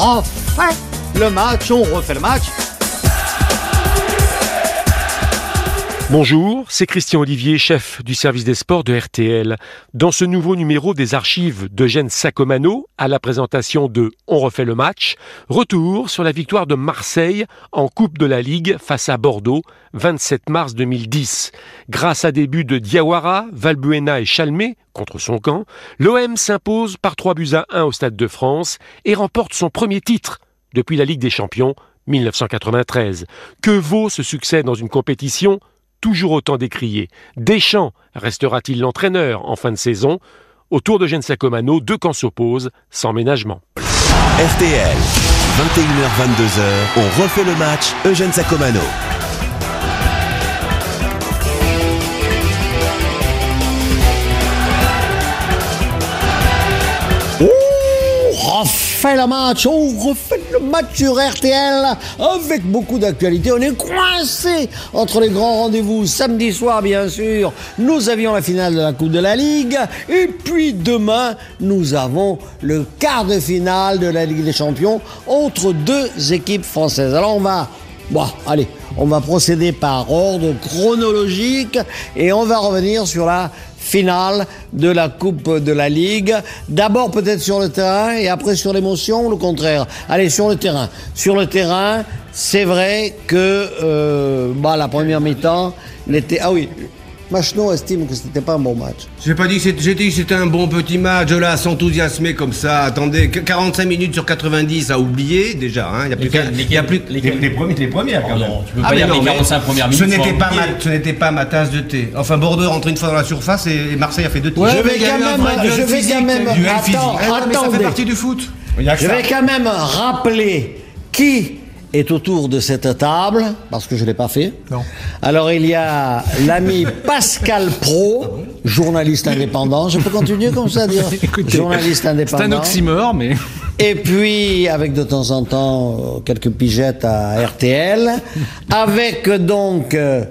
refait le match, on refait le match. Bonjour, c'est Christian Olivier, chef du service des sports de RTL. Dans ce nouveau numéro des archives d'Eugène Sacomano, à la présentation de On refait le match, retour sur la victoire de Marseille en Coupe de la Ligue face à Bordeaux, 27 mars 2010. Grâce à des buts de Diawara, Valbuena et Chalmé contre son camp, l'OM s'impose par 3 buts à 1 au Stade de France et remporte son premier titre depuis la Ligue des Champions 1993. Que vaut ce succès dans une compétition toujours autant décrié. Deschamps restera-t-il l'entraîneur en fin de saison? Autour de Sacomano, deux camps s'opposent sans ménagement. RTL, 21h-22h, on refait le match Eugène Sacomano. Refait le match, on refait le match sur RTL avec beaucoup d'actualité. On est coincé entre les grands rendez-vous. Samedi soir, bien sûr, nous avions la finale de la Coupe de la Ligue. Et puis demain, nous avons le quart de finale de la Ligue des Champions entre deux équipes françaises. Alors on va, bon, allez, on va procéder par ordre chronologique et on va revenir sur la finale de la Coupe de la Ligue. D'abord peut-être sur le terrain et après sur l'émotion ou le contraire? Allez, sur le terrain. Sur le terrain, c'est vrai que euh, bah, la première mi-temps n'était... Ah oui, Machno estime que c'était pas un bon match. J'ai pas dit que c'était, j'ai dit que c'était un bon petit match, là, s'enthousiasmer comme ça. Attendez, que 45 minutes sur 90 à oublier, déjà, hein. Il y a plus qu'à, il y a plus, les, les, premiers, les premières, quand Oh même. non, tu peux Ah, pas mais dire non, les mais 45 premières minutes. Ce n'était pas ma, ce n'était pas ma tasse de thé. Enfin, Bordeaux est rentré une fois dans la surface et, Marseille a fait deux tirs. Ouais, Je vais quand même, je vais quand même- duel attends, physique. Eh ça fait partie du foot. Je vais quand même rappeler qui est autour de cette table, parce que je ne l'ai pas fait. Non. Alors il y a l'ami Pascal Pro, journaliste indépendant. Je peux continuer comme ça à dire Écoutez, Journaliste indépendant. C'est un oxymore, mais. Et puis, avec de temps en temps euh, quelques pigeettes à RTL, avec donc euh,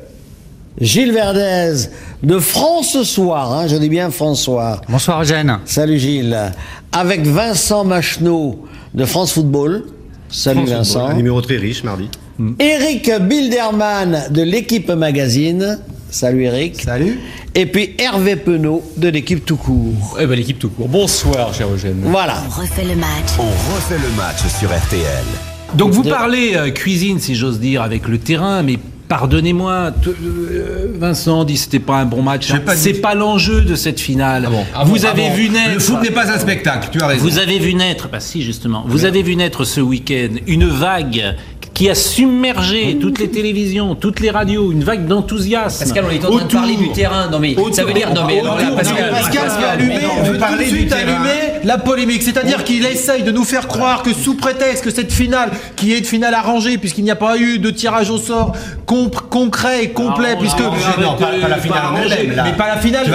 Gilles Verdez de France Soir, hein, je dis bien François. Bonsoir, Eugène. Salut Gilles. Avec Vincent Macheneau de France Football. Salut Vincent. Un numéro très riche, mardi. Eric Bilderman de l'équipe Magazine. Salut Eric. Salut. Et puis Hervé Penaud de l'équipe Tout Court. Eh ben, l'équipe tout court. Bonsoir, cher Eugène. Voilà. On refait le match. On refait le match sur RTL. Donc vous parlez euh, cuisine, si j'ose dire, avec le terrain, mais pardonnez-moi, euh, Vincent dit que c'était pas un bon match. Dit- C'est pas l'enjeu de cette finale. Ah bon. Ah vous bon, ah avez bon. vu naître. Le foot n'est pas un spectacle, tu as raison. Vous avez vu naître, bah si justement, vous avez vu naître ce week-end une vague qui a submergé toutes les télévisions, toutes les radios, une vague d'enthousiasme. Pascal, on est en train de parler du terrain. Non, mais ça veut dire. Non, mais autour- Pascal. Mais non. La polémique. C'est-à-dire qu'il essaye de nous faire croire que sous prétexte que cette finale, qui est une finale arrangée, puisqu'il n'y a pas eu de tirage au sort concret et complet, puisque non, pas- la finale en elle-même, là. mais pas la finale,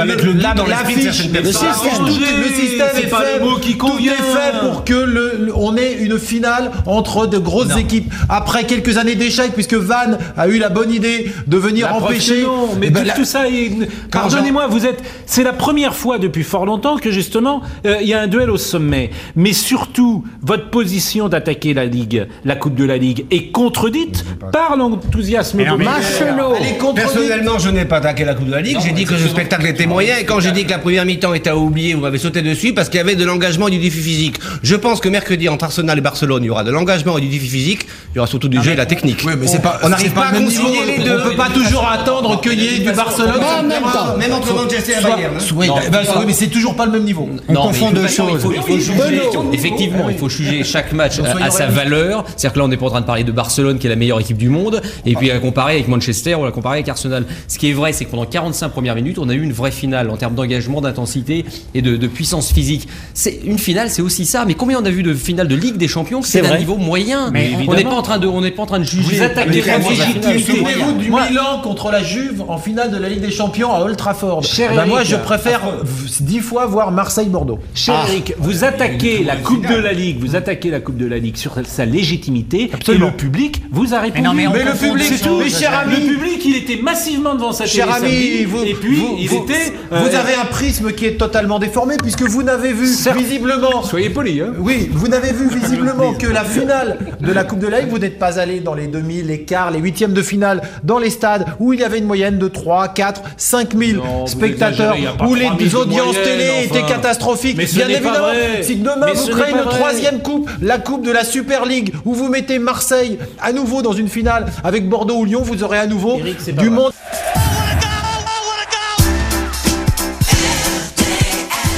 l'affiche, le système, est- fait, tout est fait pour que le, on ait une finale entre de grosses équipes. Après quelques années d'échecs, puisque Van a eu la bonne idée de venir empêcher. mais Eh ben, tout, ça est... Pardonnez-moi, vous êtes... C'est la première fois depuis fort longtemps que justement, euh, il y a un duel au sommet. Mais surtout, votre position d'attaquer la Ligue, la Coupe de la Ligue, est contredite par l'enthousiasme de Macheneau. Elle est contredite. Personnellement, je n'ai pas attaqué la Coupe de la Ligue. J'ai dit que le spectacle était moyen. Et quand j'ai dit que la première mi-temps était à oublier, vous m'avez sauté dessus parce qu'il y avait de l'engagement et du défi physique. Je pense que mercredi, entre Arsenal et Barcelone, il y aura de l'engagement et du défi physique. Il y aura surtout du jeu et de la technique. Oui, mais c'est pas. On n'arrive pas à concilier les deux. On peut pas toujours attendre qu'il y ait du Barcelone. Même temps. Même entre Manchester et Bayern. hein. Oui, bah, faut oui, mais c'est toujours pas le même niveau. Non, confond deux toute choses. Il faut, il faut juger, effectivement, il faut juger chaque match Donc, à, sa valeur. C'est-à-dire que là, on n'est pas en train de parler de Barcelone, qui est la meilleure équipe du monde, et puis à comparer avec Manchester ou à comparer avec Arsenal. Ce qui est vrai, c'est que pendant 45 premières minutes, on a eu une vraie finale en termes d'engagement, d'intensité et de, de puissance physique. C'est une finale, c'est aussi ça. Mais combien on a vu de finales de Ligue des Champions que C'est d'un niveau moyen Mais On n'est pas en train de, on n'est pas en train de juger. Vous attaquez. Souvenez-vous du Milan contre la Juve en finale de la Ligue des Champions à Old Trafford. Eh ben, moi, je préfère v- dix fois voir Marseille-Bordeaux. Cher Ah, Eric, vous attaquez la Coupe de la Ligue, vous attaquez la Coupe de la Ligue sur sa légitimité, Absolument. et le public vous a répondu. non, mais le public, c'est tout. mais cher ami, Le public, il était massivement devant sa télé Cher ami, samedi, vous, et puis vous, il vous- était. vous euh, avez un prisme qui est totalement déformé puisque vous n'avez vu Certes. visiblement. Soyez poli, hein. Oui, vous n'avez vu visiblement que la finale de la Coupe de la Ligue. Vous n'êtes pas allé dans les demi, les quarts, les huitièmes de finale dans les stades où il y avait une moyenne de 3, 4, 5 000 Non, vous spectateurs, où 3 000 les audiences moyenne, télé enfin. étaient catastrophiques. Mais ce Bien évidemment, vrai. si demain Mais vous ce créez une vrai. troisième coupe, la coupe de la Super League, où vous mettez Marseille à nouveau dans une finale avec Bordeaux ou Lyon, vous aurez à nouveau Eric, du monde.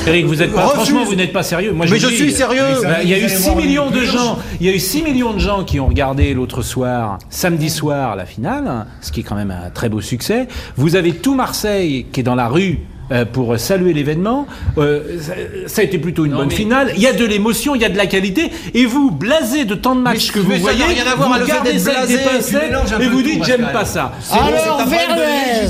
Eric, vous êtes pas, Refuse. franchement, vous n'êtes pas sérieux. Moi, Mais je dis, suis sérieux. bah, Il y a eu Vous allez 6 voir millions de gens. Il y a eu 6 millions de gens qui ont regardé l'autre soir, samedi soir, la finale, ce qui est quand même un très beau succès. Vous avez tout Marseille qui est dans la rue. Euh, pour saluer l'événement, Euh, ça, ça a été plutôt une Non, bonne mais- finale. Il y a de l'émotion, il y a de la qualité, et vous, blasé de tant de matchs que vous ça voyez, rien à voir vous ça avec des pincettes et vous dites j'aime pas ça. Alors, Verdez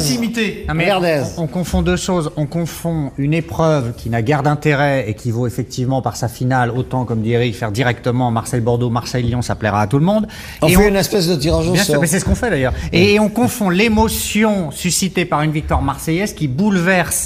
on, on confond deux choses. On confond une épreuve qui n'a guère d'intérêt et qui vaut effectivement par sa finale, autant comme dit Eric, faire directement Marseille-Bordeaux, Marseille-Lyon, ça plaira à tout le monde. On Et fait une espèce de tirage au Bien sûr, sort. mais c'est ce qu'on fait d'ailleurs. Et on confond l'émotion suscitée par une victoire marseillaise qui bouleverse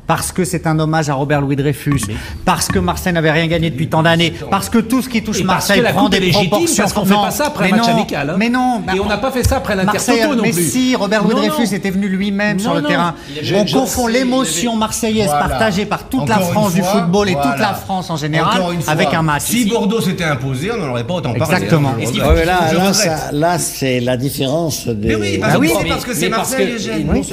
parce que c'est un hommage à Robert Louis Dreyfus, parce que Marseille n'avait rien gagné depuis tant d'années, parce que tout ce qui touche Et Marseille prend des légitime, proportions. parce qu'on fait Non, pas ça après un mais match non, amical. hein. Mais non, Et on n'a pas fait ça après Marseille, l'intertoto non mais plus. si, Robert Louis Non, Dreyfus non. était venu lui-même sur le non. terrain. On confond l'émotion marseillaise Voilà. partagée par toute la Encore France du football et toute la France en général avec un match. Si Bordeaux s'était imposé, on n'en aurait pas autant parlé. Exactement. hein. Mais là, c'est la différence des. Mais oui, parce Bah que oui. c'est parce que c'est Marseille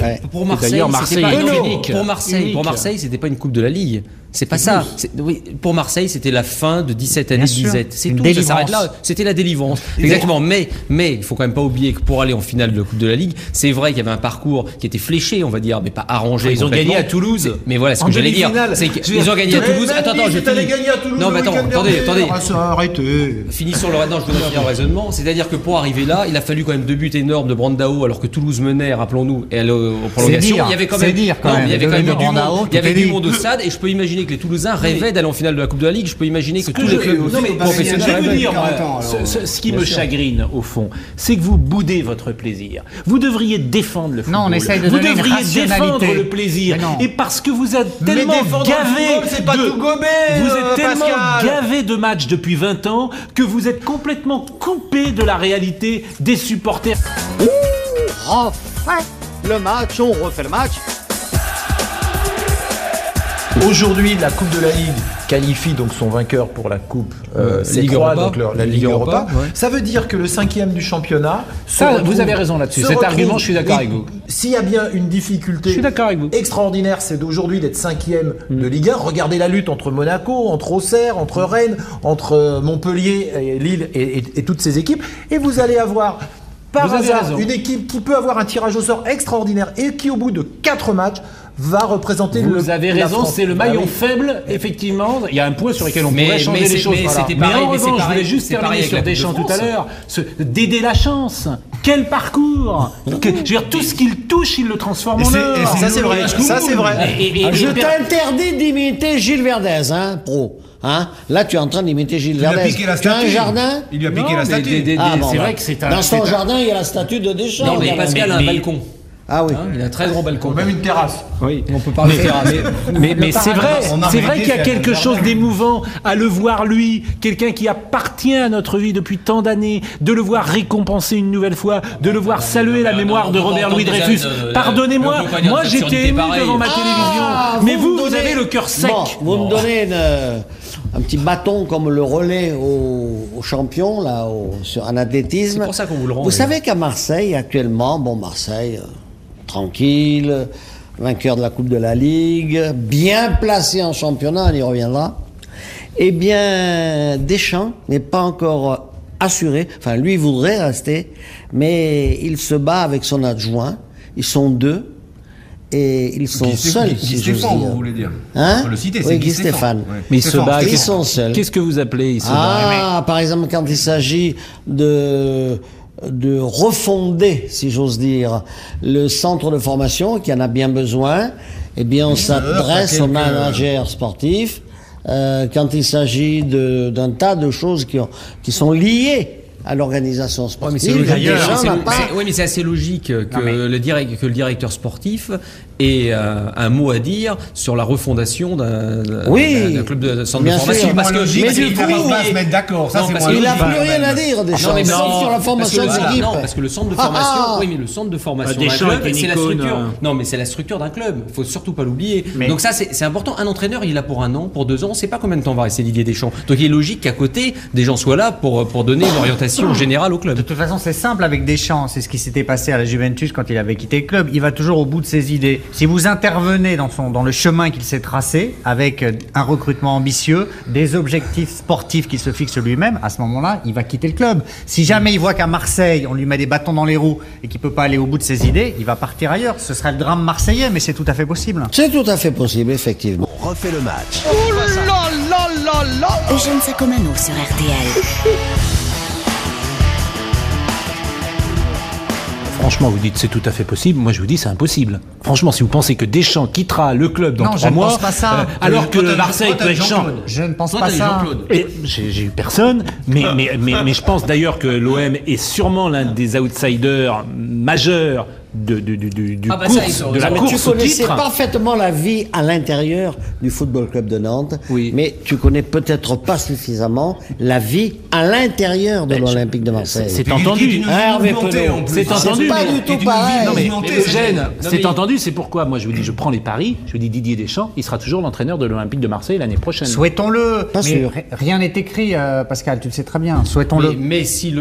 Ouais. Pour Marseille, Marseille pas unique. Pour Marseille, Marseille, c'était pas une coupe de la Ligue. C'est pas ça. Oui, pour Marseille, c'était la fin de 17 années de disette. C'est tout. délivrance. Ça s'arrête là. C'était la délivrance. Exactement. Mais, mais, il faut quand même pas oublier que pour aller en finale de la Coupe de la Ligue, c'est vrai qu'il y avait un parcours qui était fléché, on va dire, mais pas arrangé. Ils ont gagné à Toulouse. Mais voilà, ce En que j'allais dire. C'est qu'ils ont gagné à Toulouse. Attends, attends, j'ai fini. gagner à Toulouse Non, mais attends, attendez, attendez. Ah, arrêtez. Finissons le non, je dois finir le raisonnement. C'est-à-dire que pour arriver là, il a fallu quand même deux buts énormes de Brandao, alors que Toulouse menait, rappelons-nous, et aller aux prolongations. il y avait quand même, il y avait quand même du monde au stade, et je peux imaginer que les Toulousains rêvaient d'aller en finale de la Coupe de la Ligue. Je peux imaginer que tous les clubs non, mais professionnels je vais vous rêvaient. dire, moi, 40 ans, alors, ce, ce- ce qui me chagrine au fond, c'est que vous boudez votre plaisir. Vous devriez défendre le football. Non, on essaye de vous devriez défendre le plaisir. Et parce que vous êtes tellement gavé football, c'est pas de, tout gober, vous euh, êtes tellement Pascal. gavé de matchs depuis 20 ans que vous êtes complètement coupé de la réalité des supporters. Refait le match, on refait le match. Aujourd'hui, la Coupe de la Ligue qualifie donc son vainqueur pour la Coupe euh, Euh, C3, Ligue Europa. donc leur- la Ligue Ligue Europa, Europa. ouais. Ça veut dire que le cinquième du championnat. se Ça, retrouve- vous avez raison là-dessus. Cet retrouve- argument, je suis d'accord avec vous. S'il y a bien une difficulté Je suis d'accord avec vous. extraordinaire, c'est d'aujourd'hui d'être cinquième de Ligue 1. Regardez la lutte entre Monaco, entre Auxerre, entre Rennes, entre euh, Montpellier, et Lille et, et- et toutes ces équipes. Et vous allez avoir par Vous avez hasard raison. une équipe qui peut avoir un tirage au sort extraordinaire et qui au bout de quatre matchs va représenter le Vous avez raison, c'est le Ah maillon oui. faible, effectivement. Il y a un point sur lequel on Mais- pourrait changer mais les choses. mais voilà. c'était pareil, en mais c'est revanche, je voulais juste terminer sur Coupe de Deschamps tout à l'heure. Ce- D'aider la chance. Quel parcours Que- Je veux dire, tout ce qu'il touche, il le transforme Et en or. Ça c'est vrai, ça c'est vrai. Et- et- et- Je t'interdis d'imiter Gilles Verdez, hein, pro. Hein Là, tu es en train d'imiter Gilles Il lui a Verdez. piqué la Tu as un statue. jardin Il lui a piqué Non, la statue. Ah, bon, c'est bah. vrai que c'est un. Dans son jardin, il y a la statue de Deschamps. Non, mais. Pascal a un mais- balcon. Ah oui. Hein, il a un très grand balcon. Même une terrasse. Oui. On peut parler de terrasse. Mais, mais c'est vrai, c'est vrai qu'il y a quelque chose d'émouvant à le voir lui, quelqu'un qui appartient à notre vie depuis tant d'années, de le voir récompenser une nouvelle fois, de le voir saluer la mémoire de Robert Louis Dreyfus. Pardonnez-moi, moi j'étais ému devant ma télévision, Ah, mais vous vous, avez le cœur sec. Vous me donnez une, euh, un petit bâton comme le relais au, au champion, là, au- sur, en athlétisme. C'est pour ça qu'on vous le rend, Vous savez qu'à Marseille, actuellement, bon, Marseille, euh, tranquille, vainqueur de la Coupe de la Ligue, bien placé en championnat, on y reviendra. Eh bien, Deschamps n'est pas encore assuré. Enfin, lui voudrait rester, mais il se bat avec son adjoint. Ils sont deux. Et ils sont Guy seuls, Guy si Stéphane, vous voulez dire. Hein le citer, Oui, c'est Guy Guy Stéphane. Stéphane. Ouais. Mais il se Stéphane, bat. Ils sont seuls. Qu'est-ce que vous appelez il se bat Ah, par exemple, quand il s'agit de de refonder, si j'ose dire, le centre de formation qui en a bien besoin, eh bien, on s'adresse quelques- au manager sportif euh, quand il s'agit de- d'un tas de choses qui, ont, qui sont liées à l'organisation sportive. mais c'est ouais, mais c'est assez logique que, mais- le direct, que le directeur sportif ait euh, un mot à dire sur la refondation d'un Oui, club de centre de bien formation. sûr. Parce que, mais parce du qu'il coup, faut pas se mettre d'accord. Ça, c'est Il n'a plus rien même. à dire, Deschamps, Non, mais sur la formation des équipes. Non, parce que le centre de Ah, formation, ah. oui, mais le centre de formation Ah, Deschamps d'un club, c'est la structure. Non, mais c'est la structure d'un club. Faut surtout pas l'oublier. Donc ça, c'est important. Un entraîneur, il est là pour un an, pour deux ans. On sait pas combien de temps va rester Didier Deschamps. Donc il est logique qu'à côté, des gens soient là pour pour donner une orientation générale au club. De toute façon, c'est simple avec Deschamps. C'est ce qui s'était passé à la Juventus quand il avait quitté le club. Il va toujours au bout de ses idées. Si vous intervenez dans, son, dans le chemin qu'il s'est tracé, avec euh, un recrutement ambitieux, des objectifs sportifs qu'il se fixe lui-même, à ce moment-là, il va quitter le club. Si jamais il voit qu'à Marseille, on lui met des bâtons dans les roues et qu'il peut pas aller au bout de ses idées, il va partir ailleurs. Ce sera le drame marseillais, mais c'est tout à fait possible. C'est tout à fait possible, effectivement. On refait le match. Eugène Sacomano sur RTL. Franchement, vous dites c'est tout à fait possible. Moi, je vous dis c'est impossible. Franchement, si vous pensez que Deschamps quittera le club dans Non, je trois ne mois, pense pas ça. alors que t'as- Marseille peut être. Je ne pense Toi, pas ça. J'ai eu personne, mais, mais, mais, mais je pense d'ailleurs que l'OM est sûrement l'un des outsiders majeurs de, de, de, du- du Ah bah ça, course- ont de la. Mais tu course au connaissais titre. parfaitement la vie à l'intérieur du Football Club de Nantes, Oui. mais tu connais peut-être pas suffisamment la vie à l'intérieur de l'Olympique de Marseille. C'est entendu. C'est entendu, pas du tout pareil. c'est- entendu, c'est pourquoi moi je vous dis, je prends les paris, je vous dis Didier Deschamps, il sera toujours l'entraîneur de l'Olympique de Marseille l'année prochaine. Souhaitons-le. Pas Mais sûr. ri- rien n'est écrit, euh, Pascal, tu le sais très bien. Souhaitons-le. mais si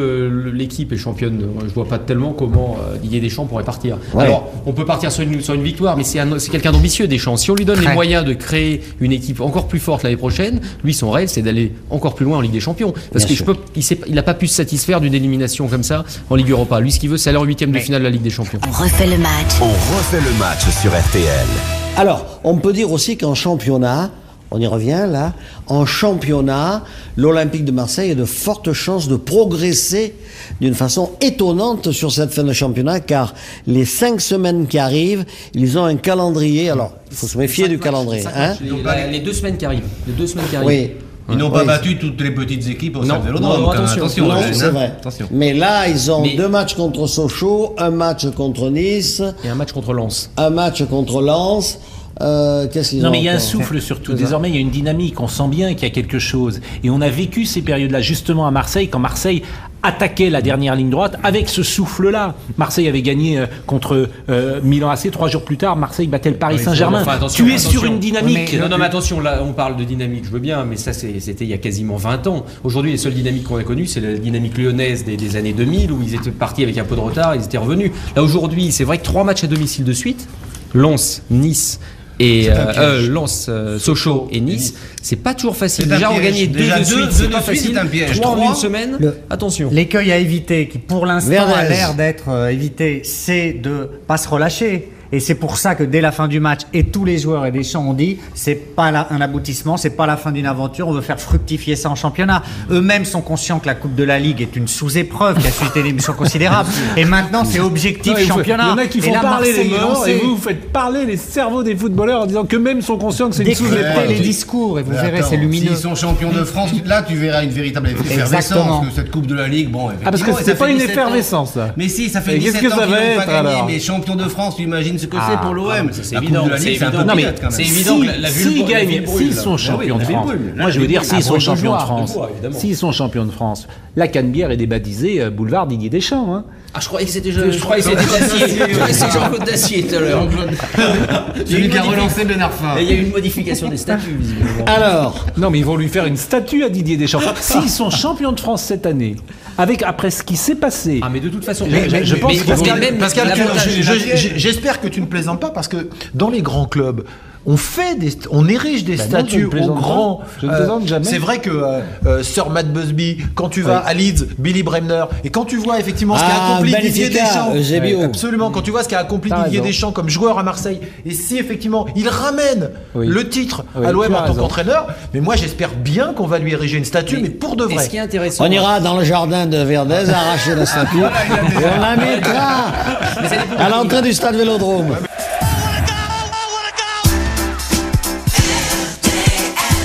l'équipe est championne, je vois pas tellement comment euh, Didier Deschamps pourrait partir. Ouais. Alors, on peut partir sur une, sur une victoire, mais c'est un- c'est quelqu'un d'ambitieux, Deschamps. Si on lui donne les moyens de créer une équipe encore plus forte l'année prochaine, lui, son rêve, c'est d'aller encore plus loin en Ligue des Champions. Parce Bien que je sûr. peux, il s'est- il n'a pas pu se satisfaire d'une élimination comme ça en Ligue Europa. Lui, ce qu'il veut, c'est aller en huitième de finale de la Ligue des Champions. On refait le match. On refait le match sur RTL. Alors, on peut dire aussi qu'en championnat, on y revient là, en championnat, l'Olympique de Marseille a de fortes chances de progresser d'une façon étonnante sur cette fin de championnat, car les cinq semaines qui arrivent, ils ont un calendrier. Alors, il faut se méfier du matchs, calendrier. Hein matchs, les, la- les deux semaines qui arrivent. Les deux semaines qui arrivent. oui. Ils n'ont pas Oui. battu toutes les petites équipes au Non, non, quand même. attention. Attention, Non, c'est hein. vrai. Attention. Mais là, ils ont Mais- deux matchs contre Sochaux, un match contre Nice, Et un match contre Lens. un match contre Lens. Euh, Qu'est-ce qu'ils Non ont mais il y a un souffle surtout. Désormais, il y a une dynamique. On sent bien qu'il y a quelque chose. Et on a vécu ces périodes-là justement à Marseille, quand Marseille attaquait la dernière ligne droite avec ce souffle-là. Marseille avait gagné euh, contre euh, Milan AC. Trois jours plus tard, Marseille battait le Paris Saint-Germain. enfin, tu es attention. sur une dynamique. Non, non, mais attention, là, on parle de dynamique, je veux bien, mais ça, c'était il y a quasiment 20 ans. Aujourd'hui, les seules dynamiques qu'on a connues, c'est la dynamique lyonnaise des, des années 2000, où ils étaient partis avec un peu de retard, ils étaient revenus. Là, aujourd'hui, c'est vrai que trois matchs à domicile de suite, Lens, Nice et euh, euh, Lens, euh, Sochaux et Nice, c'est pas toujours facile. Déjà, on gagner deux Déjà de suite, c'est pas facile. un piège. Trois en une semaine, Le- attention. L'écueil à éviter, qui pour l'instant a l'air d'être euh, évité, c'est de pas se relâcher. Et c'est pour ça que dès la fin du match, et tous les joueurs et Deschamps ont dit, c'est pas un aboutissement, c'est pas la fin d'une aventure, on veut faire fructifier ça en championnat. Eux-mêmes sont conscients que la Coupe de la Ligue est une sous-épreuve qui a suscité une émission considérable. Et maintenant, c'est objectif Non, championnat. Il y en a qui Et font là, parler les Marseille morts et vous, vous faites parler les cerveaux des footballeurs en disant que même sont conscients que c'est une sous-épreuve. les discours et vous verrez, c'est lumineux. S'ils sont champions de France, là tu verras une véritable effervescence. Que cette Coupe de la Ligue, bon, Ah, parce que c'est pas une 17 ans. effervescence, ça. Mais si, ça fait Et 17 qu'est-ce que ans qu'ils n'ont pas gagné, mais champion de France, tu imagines ce que c'est pour l'OM. ah, mais ça, c'est évident, c'est évident. Non mais c'est évident la- s'ils gagnent, sont champions de France, moi je veux dire s'ils sont champions de France, s'ils sont champions de France, la Canebière est débaptisée euh, boulevard Didier Deschamps. Ah, je croyais que c'était je, je croyais que c'était Dacier. Je croyais que c'était Jean-Claude Dacier tout à l'heure. Celui qui a relancé Ben Arfa. Et il y a eu une modification des statuts, visiblement. Alors, Non mais ils vont lui faire une statue à Didier Deschamps. S'ils sont champions de France cette année, avec après ce qui s'est passé, Ah, mais de toute façon, Mais- mais je pense mais- Pascal, même Pascal, je- j'espère que tu ne plaisantes pas parce que dans les grands clubs, on fait des, on érige des Ben je statues aux grands. Je ne plaisante jamais. C'est vrai que euh, euh, Sir Matt Busby, quand tu vas à Leeds, Billy Bremner, et quand tu vois effectivement ce qu'a Ah, accompli Didier Benfica, Deschamps, absolument, quand tu vois ce qu'a accompli Didier raison. Deschamps comme joueur à Marseille, et si effectivement il ramène Oui. le titre Oui, à l'OM en tant qu'entraîneur, mais moi j'espère bien qu'on va lui ériger une statue, mais, pour de vrai. ce qui est intéressant, on ira dans le jardin de Verdez, arracher la statue, et on la mettra à l'entrée du stade Vélodrome.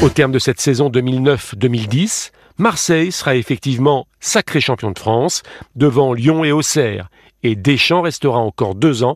Au terme de cette saison 2009-2010, Marseille sera effectivement sacré champion de France devant Lyon et Auxerre. Et Deschamps restera encore deux ans